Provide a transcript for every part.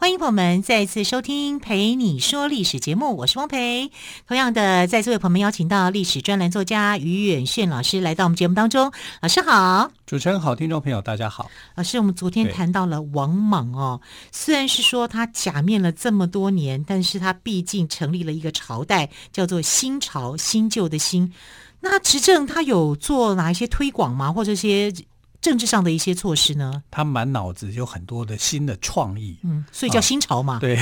欢迎朋友们再次收听《陪你说历史》节目，我是汪培。同样的，在这位朋友们邀请到历史专栏作家于远炫老师来到我们节目当中。老师好，主持人好，听众朋友大家好。老师，我们昨天谈到了王莽哦，虽然是说他假面了这么多年，但是他毕竟成立了一个朝代，叫做新朝，新旧的新。那执政他有做哪一些推广吗？或者些？政治上的一些措施呢？他满脑子有很多的新的创意，嗯，所以叫新潮嘛。啊、对，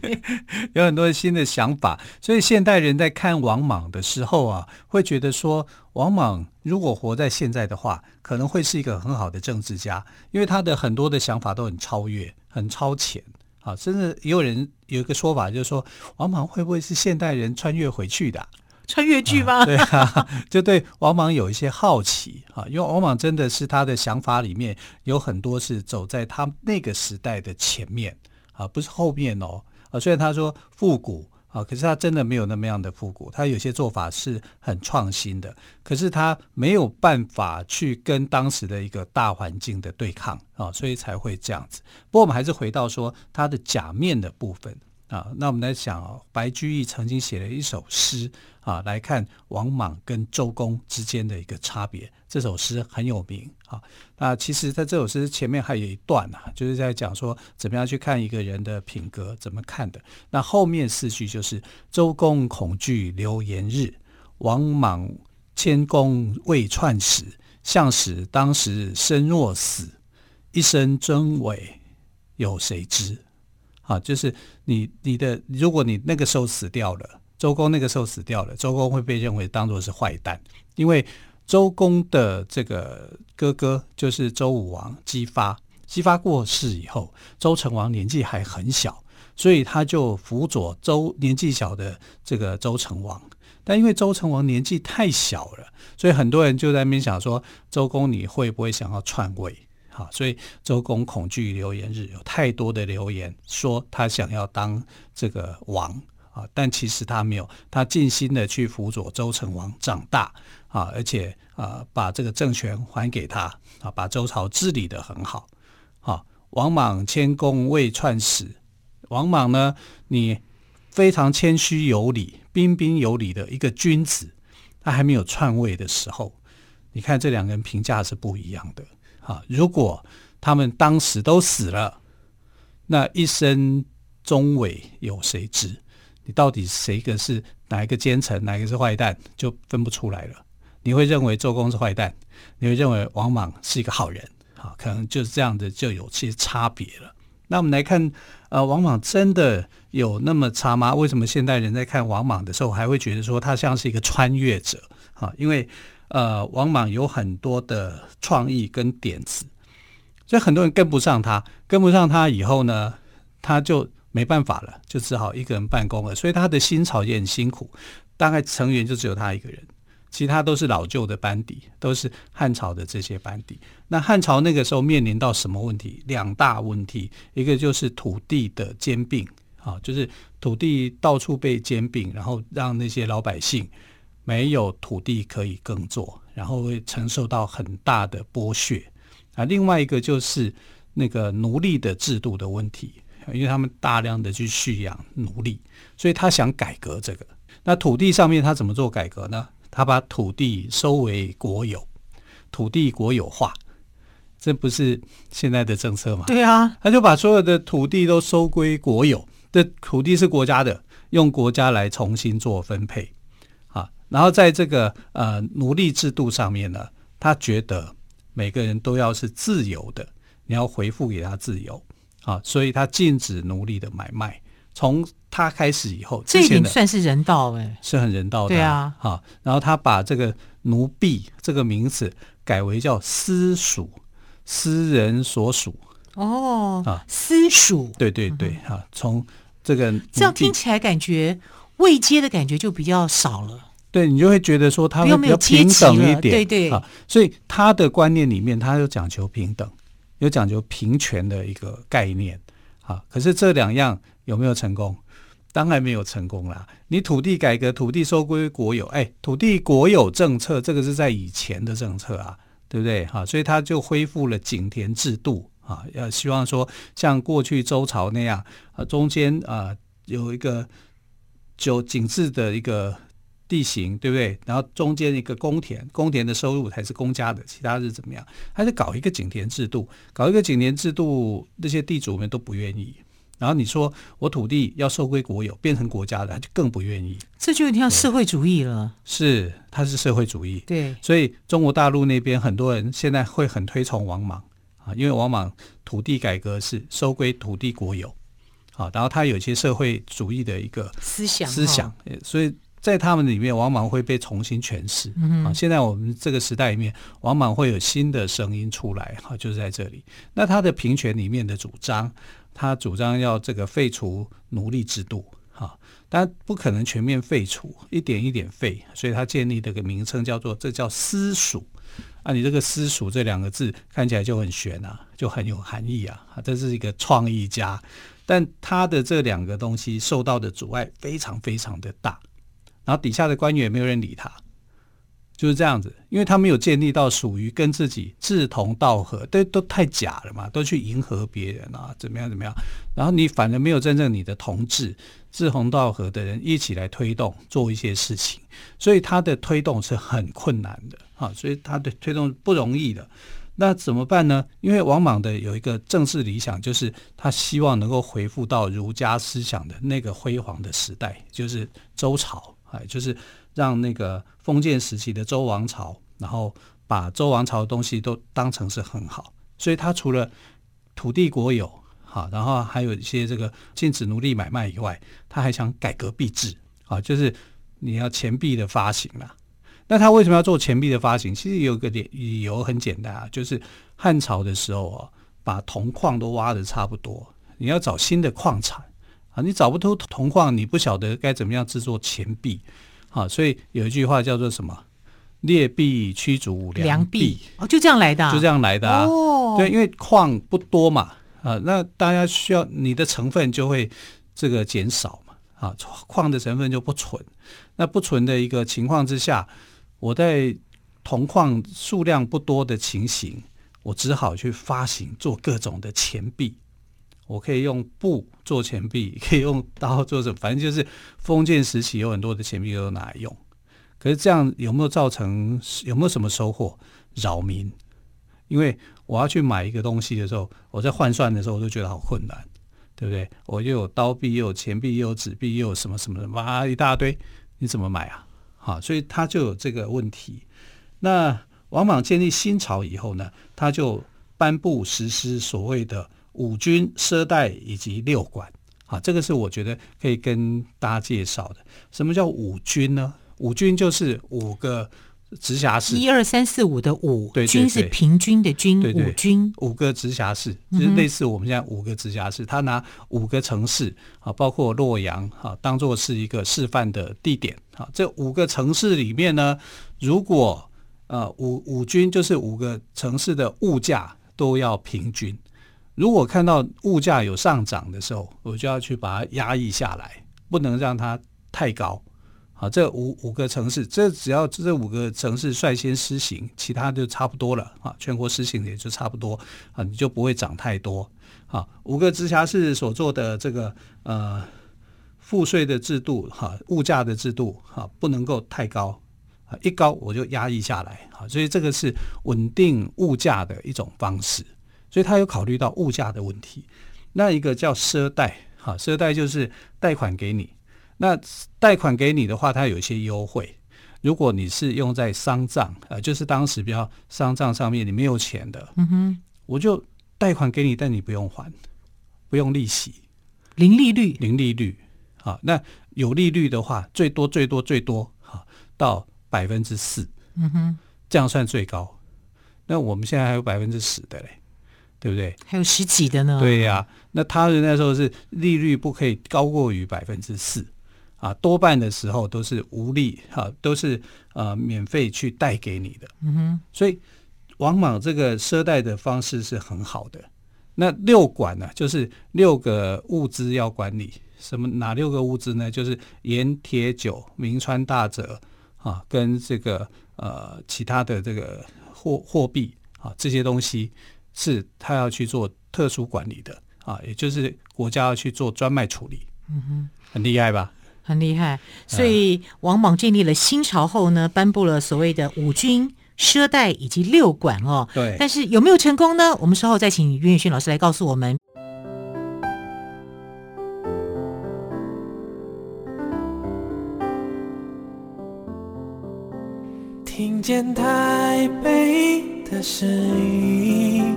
有很多新的想法。所以现代人在看王莽的时候啊，会觉得说，王莽如果活在现在的话，可能会是一个很好的政治家，因为他的很多的想法都很超越、很超前啊。甚至也有人有一个说法，就是说，王莽会不会是现代人穿越回去的？穿越剧吗？啊？对啊，就对王莽有一些好奇啊，因为王莽真的是他的想法里面有很多是走在他那个时代的前面啊，不是后面哦。啊，虽然他说复古啊，可是他真的没有那么样的复古，他有些做法是很创新的，可是他没有办法去跟当时的一个大环境的对抗啊，所以才会这样子。不过我们还是回到说他的假面的部分。啊，那我们来想啊，白居易曾经写了一首诗啊，来看王莽跟周公之间的一个差别。这首诗很有名啊。那其实在这首诗前面还有一段啊，就是在讲说怎么样去看一个人的品格，怎么看的。那后面四句就是：周公恐惧流言日，王莽谦恭未篡时。向使当时身若死，一生真伪有谁知？啊，就是你你的，如果你那个时候死掉了，周公那个时候死掉了，周公会被认为当做是坏蛋，因为周公的这个哥哥就是周武王姬发，姬发过世以后，周成王年纪还很小，所以他就辅佐周年纪小的这个周成王，但因为周成王年纪太小了，所以很多人就在那边想说，周公你会不会想要篡位？啊，所以周公恐惧流言日，有太多的流言说他想要当这个王啊，但其实他没有，他尽心的去辅佐周成王长大啊，而且啊把这个政权还给他啊，把周朝治理的很好。好，王莽迁宫未篡始，王莽呢，你非常谦虚有礼、彬彬有礼的一个君子，他还没有篡位的时候，你看这两个人评价是不一样的。啊，如果他们当时都死了，那一生终伪有谁知？你到底谁个是哪一个奸臣，哪一个是坏蛋，就分不出来了。你会认为周公是坏蛋，你会认为王莽是一个好人，啊，可能就是这样的，就有些差别了。那我们来看，呃，王莽真的有那么差吗？为什么现代人在看王莽的时候，还会觉得说他像是一个穿越者？啊，因为。呃，王莽有很多的创意跟点子，所以很多人跟不上他，跟不上他以后呢，他就没办法了，就只好一个人办公了。所以他的新朝也很辛苦，大概成员就只有他一个人，其他都是老旧的班底，都是汉朝的这些班底。那汉朝那个时候面临到什么问题？两大问题，一个就是土地的兼并，啊，就是土地到处被兼并，然后让那些老百姓。没有土地可以耕作，然后会承受到很大的剥削啊。另外一个就是那个奴隶的制度的问题，因为他们大量的去蓄养奴隶，所以他想改革这个。那土地上面他怎么做改革呢？他把土地收为国有，土地国有化，这不是现在的政策吗？对啊，他就把所有的土地都收归国有，这土地是国家的，用国家来重新做分配。然后在这个呃奴隶制度上面呢，他觉得每个人都要是自由的，你要回复给他自由啊，所以他禁止奴隶的买卖。从他开始以后，这一点算是人道哎，是很人道的。对啊，好，然后他把这个奴婢这个名词改为叫私属，私人所属。哦啊，私属，对对对，哈、嗯，从这个这样听起来感觉未接的感觉就比较少了。对，你就会觉得说他会比较平等一点，对对啊，所以他的观念里面，他有讲求平等，有讲求平权的一个概念啊。可是这两样有没有成功？当然没有成功啦。你土地改革，土地收归国有，哎，土地国有政策，这个是在以前的政策啊，对不对？哈，所以他就恢复了井田制度啊，要希望说像过去周朝那样啊，中间啊有一个九井制的一个。地形对不对？然后中间一个公田，公田的收入才是公家的，其他是怎么样？还是搞一个井田制度？搞一个井田制度，那些地主们都不愿意。然后你说我土地要收归国有，变成国家的，他就更不愿意。这就有点像社会主义了。是，它是社会主义。对，所以中国大陆那边很多人现在会很推崇王莽啊，因为王莽土地改革是收归土地国有啊，然后他有一些社会主义的一个思想思想，所以。在他们里面，往往会被重新诠释。嗯、啊，现在我们这个时代里面，往往会有新的声音出来。哈、啊，就是在这里。那他的平权里面的主张，他主张要这个废除奴隶制度。哈、啊，但不可能全面废除，一点一点废。所以他建立这个名称叫做这叫私属。啊，你这个私塾这两个字看起来就很玄啊，就很有含义啊。啊，这是一个创意家，但他的这两个东西受到的阻碍非常非常的大。然后底下的官员也没有人理他，就是这样子，因为他没有建立到属于跟自己志同道合，都都太假了嘛，都去迎合别人啊，怎么样怎么样？然后你反而没有真正你的同志志同道合的人一起来推动做一些事情，所以他的推动是很困难的啊，所以他的推动不容易的。那怎么办呢？因为王莽的有一个政治理想，就是他希望能够恢复到儒家思想的那个辉煌的时代，就是周朝。就是让那个封建时期的周王朝，然后把周王朝的东西都当成是很好，所以他除了土地国有，好，然后还有一些这个禁止奴隶买卖以外，他还想改革币制，啊，就是你要钱币的发行啦。那他为什么要做钱币的发行？其实有个理理由很简单啊，就是汉朝的时候啊，把铜矿都挖的差不多，你要找新的矿产。啊，你找不出铜矿，你不晓得该怎么样制作钱币，啊，所以有一句话叫做什么？劣币驱逐良币，哦，就这样来的，就这样来的啊。哦，对，因为矿不多嘛，啊，那大家需要你的成分就会这个减少嘛，啊，矿的成分就不纯，那不纯的一个情况之下，我在铜矿数量不多的情形，我只好去发行做各种的钱币。我可以用布做钱币，可以用刀做什么，反正就是封建时期有很多的钱币都拿来用。可是这样有没有造成有没有什么收获？扰民，因为我要去买一个东西的时候，我在换算的时候我都觉得好困难，对不对？我又有刀币，又有钱币，又有纸币，又有什么什么的，哇，一大堆，你怎么买啊？好，所以他就有这个问题。那王莽建立新朝以后呢，他就颁布实施所谓的。五军、赊代以及六管，啊，这个是我觉得可以跟大家介绍的。什么叫五军呢？五军就是五个直辖市，一二三四五的五，对对对，军是平均的军，五军五个直辖市，就是类似我们现在五个直辖市，他拿五个城市啊，包括洛阳啊，当做是一个示范的地点啊。这五个城市里面呢，如果呃五五军就是五个城市的物价都要平均。如果看到物价有上涨的时候，我就要去把它压抑下来，不能让它太高。好，这五五个城市，这只要这五个城市率先施行，其他就差不多了啊。全国施行也就差不多啊，你就不会涨太多。好，五个直辖市所做的这个呃赋税的制度哈，物价的制度哈，不能够太高啊，一高我就压抑下来啊，所以这个是稳定物价的一种方式。所以他有考虑到物价的问题，那一个叫赊贷，哈，赊贷就是贷款给你。那贷款给你的话，它有一些优惠。如果你是用在丧葬，呃，就是当时比较丧葬上面你没有钱的，嗯哼，我就贷款给你，但你不用还，不用利息，零利率，零利率。好，那有利率的话，最多最多最多，好，到百分之四，嗯哼，这样算最高。那我们现在还有百分之十的嘞。对不对？还有十几的呢。对呀、啊，那他的那时候是利率不可以高过于百分之四，啊，多半的时候都是无利哈、啊，都是呃免费去贷给你的。嗯哼，所以王莽这个赊贷的方式是很好的。那六管呢，就是六个物资要管理，什么哪六个物资呢？就是盐、铁、酒、铭传大泽啊，跟这个呃其他的这个货货币啊这些东西是他要去做特殊管理的啊，也就是国家要去做专卖处理。嗯哼，很厉害吧？很厉害。所以王莽建立了新朝后呢，颁布了所谓的五军。赊贷以及六管哦，对，但是有没有成功呢？我们稍后再请袁宇轩老师来告诉我们。听见台北的声音，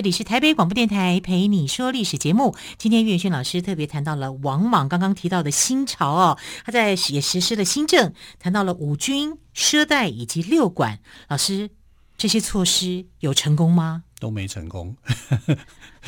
这里是台北广播电台陪你说历史节目。今天岳轩老师特别谈到了王莽刚刚提到的新朝哦，他在也实施了新政，谈到了五军、奢贷以及六管。老师，这些措施有成功吗？都没成功。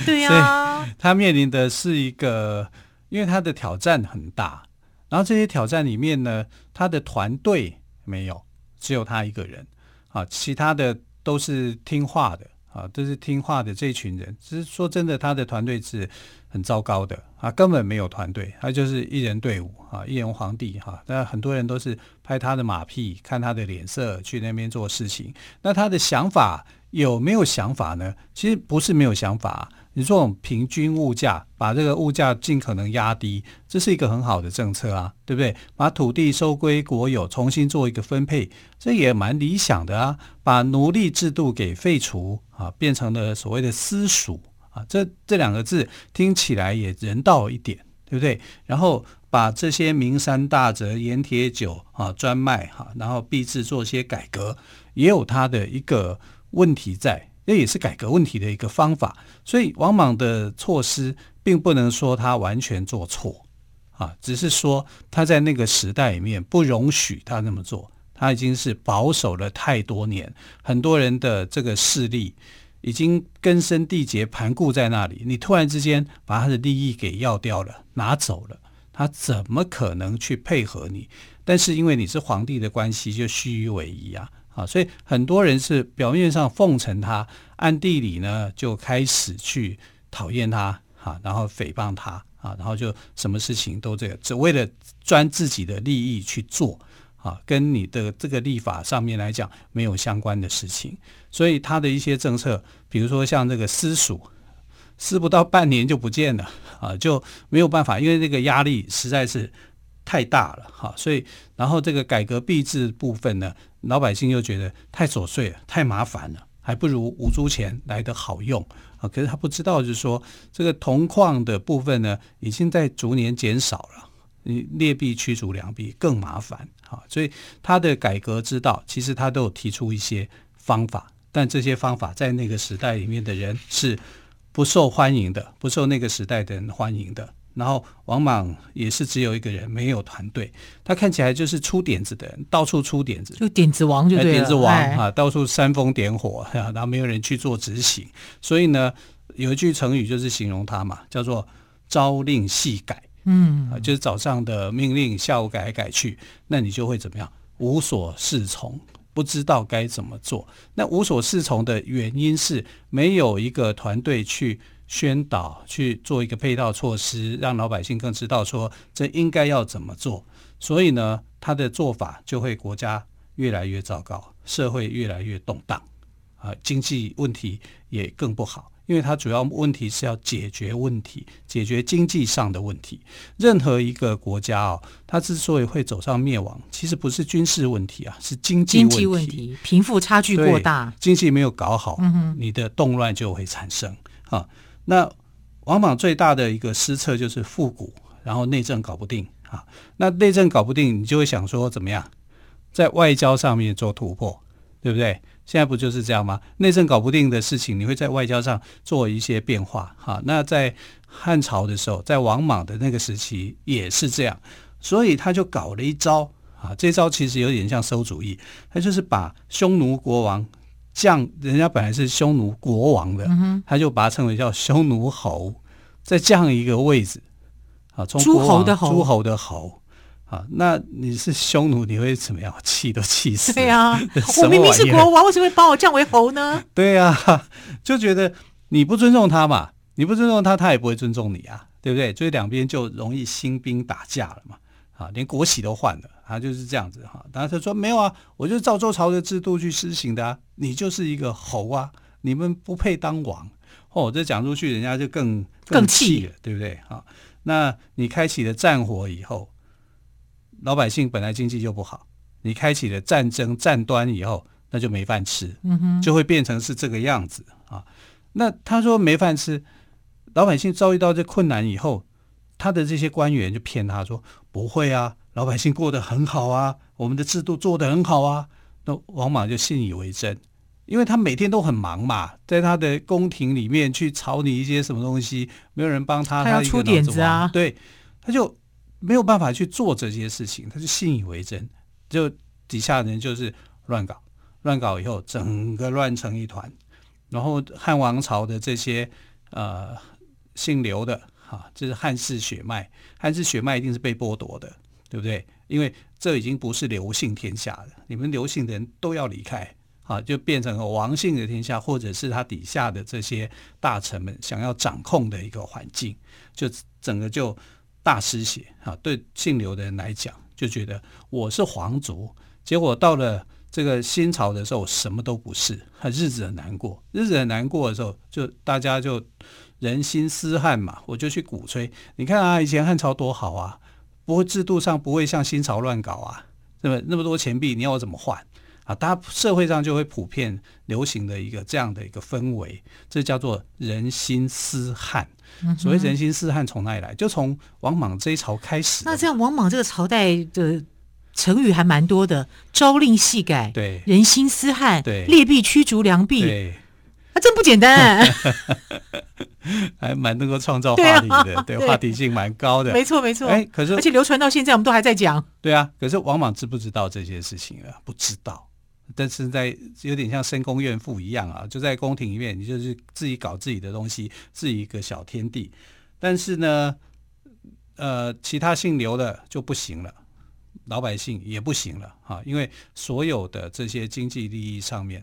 对呀、啊，他面临的是一个，因为他的挑战很大。然后这些挑战里面呢，他的团队没有，只有他一个人啊，其他的都是听话的。啊，都是听话的这一群人。只是说真的，他的团队是很糟糕的啊，根本没有团队，他就是一人队伍啊，一人皇帝哈。那、很多人都是拍他的马屁，看他的脸色去那边做事情。那他的想法有没有想法呢？其实不是没有想法。你这种平均物价，把这个物价尽可能压低，这是一个很好的政策啊，对不对？把土地收归国有，重新做一个分配，这也蛮理想的啊。把奴隶制度给废除啊，变成了所谓的私塾啊，这这两个字听起来也人道一点，对不对？然后把这些名山大泽、盐铁酒啊专卖哈，然后币制做一些改革，也有它的一个问题在。这也是改革问题的一个方法，所以王莽的措施并不能说他完全做错。啊，只是说他在那个时代里面不容许他那么做，他已经是保守了太多年，很多人的这个势力已经根深蒂结盘固在那里，你突然之间把他的利益给要掉了，拿走了，他怎么可能去配合你？但是因为你是皇帝的关系，就虚与委蛇啊。啊，所以很多人是表面上奉承他，暗地里呢就开始去讨厌他，哈，然后诽谤他，啊，然后就什么事情都这个，只为了专自己的利益去做，啊，跟你的这个立法上面来讲没有相关的事情。所以他的一些政策，比如说像这个私塾，私不到半年就不见了，啊，就没有办法，因为这个压力实在是。太大了哈，所以然后这个改革币制部分呢，老百姓又觉得太琐碎了，太麻烦了，还不如五铢钱来得好用啊。可是他不知道，就是说这个铜矿的部分呢，已经在逐年减少了，你劣币驱逐良币更麻烦啊。所以他的改革之道，其实他都有提出一些方法，但这些方法在那个时代里面的人是不受欢迎的，不受那个时代的人欢迎的。然后王莽也是只有一个人，没有团队。他看起来就是出点子的人，到处出点子，就点子王就对了，点子王哎、啊，到处煽风点火，然后没有人去做执行。所以呢，有一句成语就是形容他嘛，叫做“朝令夕改”。嗯，啊，就是早上的命令，下午改来改去，那你就会怎么样？无所适从，不知道该怎么做。那无所适从的原因是没有一个团队去。宣导去做一个配套措施，让老百姓更知道说这应该要怎么做。所以呢，他的做法就会国家越来越糟糕，社会越来越动荡，啊，经济问题也更不好。因为他主要问题是要解决问题，解决经济上的问题。任何一个国家哦，它之所以会走上灭亡，其实不是军事问题啊，是经济问题。经济问题，贫富差距过大，经济没有搞好，嗯，你的动乱就会产生啊。那王莽最大的一个失策就是复古，然后内政搞不定啊。那内政搞不定，你就会想说怎么样，在外交上面做突破，对不对？现在不就是这样吗？内政搞不定的事情，你会在外交上做一些变化。哈，那在汉朝的时候，在王莽的那个时期也是这样，所以他就搞了一招啊。这招其实有点像馊主意，他就是把匈奴国王降，人家本来是匈奴国王的，他就把它称为叫匈奴侯，再降一个位置啊，从诸侯的侯，诸侯的侯。啊，那你是匈奴，你会怎么样？气都气死！对呀、啊，我明明是国王，为什么会把我降为侯呢？对呀、啊，就觉得你不尊重他嘛，你不尊重他，他也不会尊重你啊，对不对？所以两边就容易兴兵打架了嘛。啊，连国玺都换了，他，就是这样子哈。然后他说没有啊，我就是照周朝的制度去施行的啊，你就是一个侯啊，你们不配当王。哦，这讲出去，人家就更更气了，对不对？啊，那你开启了战火以后。老百姓本来经济就不好，你开启了战争战端以后，那就没饭吃，嗯哼，就会变成是这个样子啊。那他说没饭吃，老百姓遭遇到这困难以后，他的这些官员就骗他说不会啊，老百姓过得很好啊，我们的制度做得很好啊。那王莽就信以为真，因为他每天都很忙嘛，在他的宫廷里面去草拟一些什么东西，没有人帮他，他要出点子啊，对，他就。没有办法去做这些事情，他就信以为真，就底下人就是乱搞，乱搞以后整个乱成一团，然后汉王朝的这些呃姓刘的哈，这、是汉氏血脉，汉氏血脉一定是被剥夺的，对不对？因为这已经不是刘姓天下了，你们刘姓的人都要离开，啊，就变成了王姓的天下，或者是他底下的这些大臣们想要掌控的一个环境，就整个就。大失血啊！对姓刘的人来讲，就觉得我是皇族，结果到了这个新朝的时候，什么都不是，他日子很难过。日子很难过的时候，就大家就人心思汉嘛，我就去鼓吹。你看啊，以前汉朝多好啊，不会制度上不会像新朝乱搞啊，那么那么多钱币，你要我怎么换啊？大家社会上就会普遍流行的一个这样的一个氛围，这叫做人心思汉。所谓人心思汉从哪里来？就从王莽这一朝开始。那这样，王莽这个朝代的成语还蛮多的，朝令夕改，对，人心思汉，对，劣币驱逐良币，对，啊，真不简单，还蛮能够创造话题的，对，啊、对，对，话题性蛮高的，没错没错。哎，可是而且流传到现在，我们都还在讲。对啊，可是王莽知不知道这些事情啊？不知道。但是在有点像深宫怨妇一样啊，就在宫廷里面，你就是自己搞自己的东西，自己一个小天地。但是呢，呃，其他姓刘的就不行了，老百姓也不行了哈，因为所有的这些经济利益上面，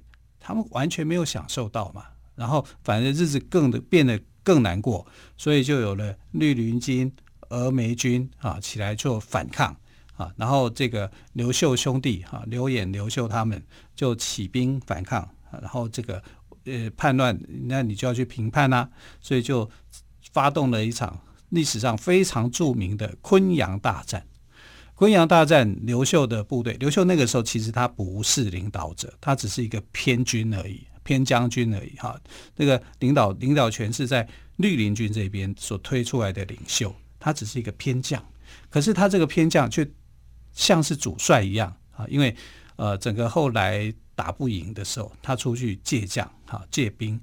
他们完全没有享受到嘛，然后反正日子更的变得更难过，所以就有了绿林军、峨眉军啊起来做反抗。啊，然后这个刘秀兄弟哈，刘演、刘秀他们就起兵反抗，然后这个呃叛乱，那你就要去平叛呐、所以就发动了一场历史上非常著名的昆阳大战。昆阳大战，刘秀的部队，刘秀那个时候其实他不是领导者，他只是一个偏军而已，偏将军而已哈。那个领导领导权是在绿林军这边所推出来的领袖，他只是一个偏将，可是他这个偏将却。像是主帅一样啊，因为呃，整个后来打不赢的时候，他出去借将哈，借兵，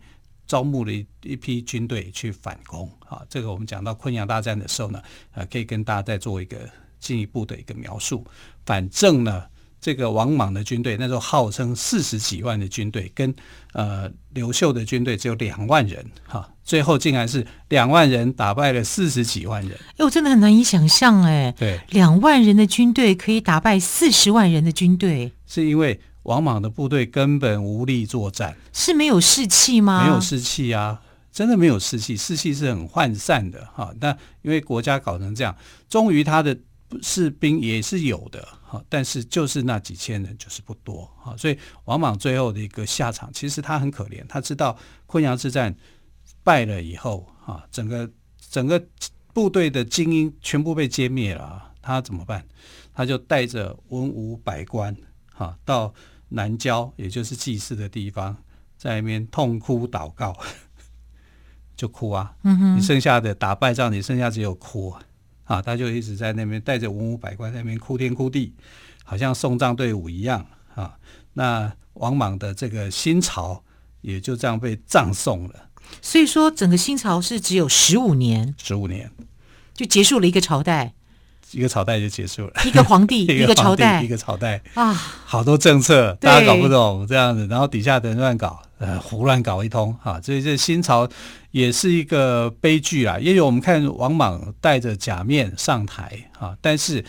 招募了一一批军队去反攻啊。这个我们讲到昆阳大战的时候呢，呃，可以跟大家再做一个进一步的一个描述。反正呢。这个王莽的军队那时候号称四十几万的军队，跟呃刘秀的军队只有两万人，哈，最后竟然是两万人打败了四十几万人。哎，我真的很难以想象，哎，对，两万人的军队可以打败四十万人的军队，是因为王莽的部队根本无力作战，是没有士气吗？没有士气啊，真的没有士气，士气是很涣散的，哈。那因为国家搞成这样，终于他的。士兵也是有的哈，但是就是那几千人就是不多哈，所以王莽最后的一个下场，其实他很可怜，他知道昆阳之战败了以后啊，整个整个部队的精英全部被歼灭了，他怎么办？他就带着文武百官哈到南郊，也就是祭祀的地方，在那边痛哭祷告，就哭啊。嗯，你剩下的打败仗，你剩下只有哭啊。他就一直在那边带着文武百官在那边哭天哭地，好像送葬队伍一样啊。那王莽的这个新朝也就这样被葬送了。所以说，整个新朝是只有十五年，十五年就结束了一个朝代，一个朝代就结束了，一个皇帝，一个朝代，一个朝代啊，好多政策大家搞不懂这样子，然后底下的人乱搞，呃，胡乱搞一通哈。所以这新朝也是一个悲剧啊。因为我们看王莽戴着假面上台啊，但是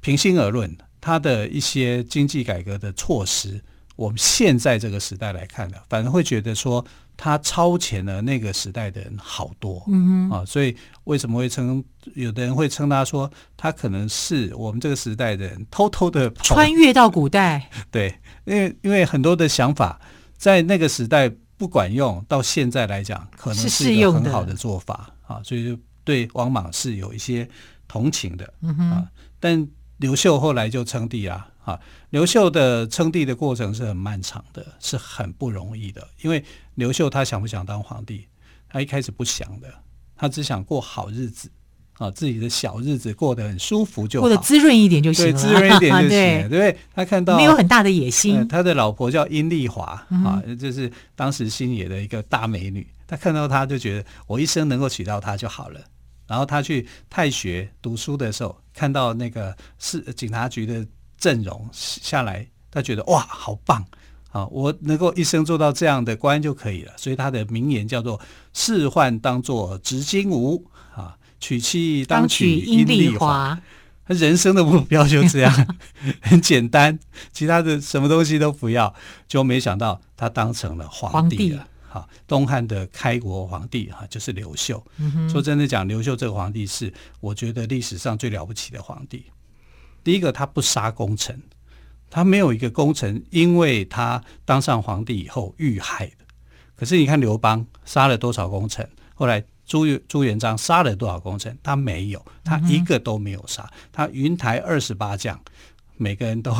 平心而论。他的一些经济改革的措施，我们现在这个时代来看呢，反而会觉得说他超前了那个时代的人好多，嗯啊，所以为什么会称有的人会称他说他可能是我们这个时代的人偷偷的穿越到古代？对，因为因为很多的想法在那个时代不管用，到现在来讲可能是一个很好的做法啊，所以就对王莽是有一些同情的，嗯啊，但。刘秀后来就称帝啊，啊，刘秀的称帝的过程是很漫长的，是很不容易的。因为刘秀他想不想当皇帝？他一开始不想的，他只想过好日子啊，自己的小日子过得很舒服就好，过得滋润一点就行了，对，滋润一点就行了。对，对，他看到没有很大的野心。他的老婆叫殷丽华啊，就是当时新野的一个大美女。他看到她就觉得，我一生能够娶到她就好了。然后他去太学读书的时候，看到那个是警察局的阵容下来，他觉得哇，好棒啊！我能够一生做到这样的官就可以了。所以他的名言叫做“仕宦当作执金吾啊，娶妻当娶阴丽华”。他人生的目标就这样，很简单，其他的什么东西都不要，就没想到他当成了皇帝了。好，东汉的开国皇帝哈，就是刘秀。嗯、说真的讲，刘秀这个皇帝是我觉得历史上最了不起的皇帝。第一个，他不杀功臣，他没有一个功臣因为他当上皇帝以后遇害的。可是你看刘邦杀了多少功臣？后来朱朱元璋杀了多少功臣？他没有，他一个都没有杀。嗯、他云台二十八将，每个人都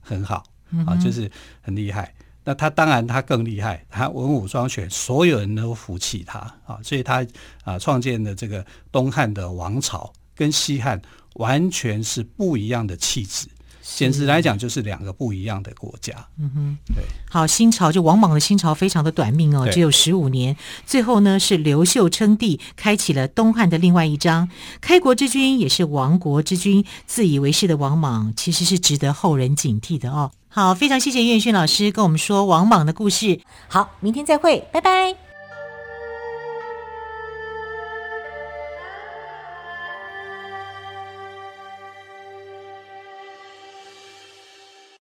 很好啊，就是很厉害。那他当然他更厉害，他文武双全，所有人都服气他啊，所以他啊创建的这个东汉的王朝跟西汉完全是不一样的气质，简直来讲就是两个不一样的国家。嗯哼，对。好，新朝就王莽的新朝非常的短命哦，只有十五年。最后呢是刘秀称帝，开启了东汉的另外一章。开国之君也是亡国之君，自以为是的王莽其实是值得后人警惕的哦。好，非常谢谢岳轩老师跟我们说王莽的故事。好，明天再会，拜拜。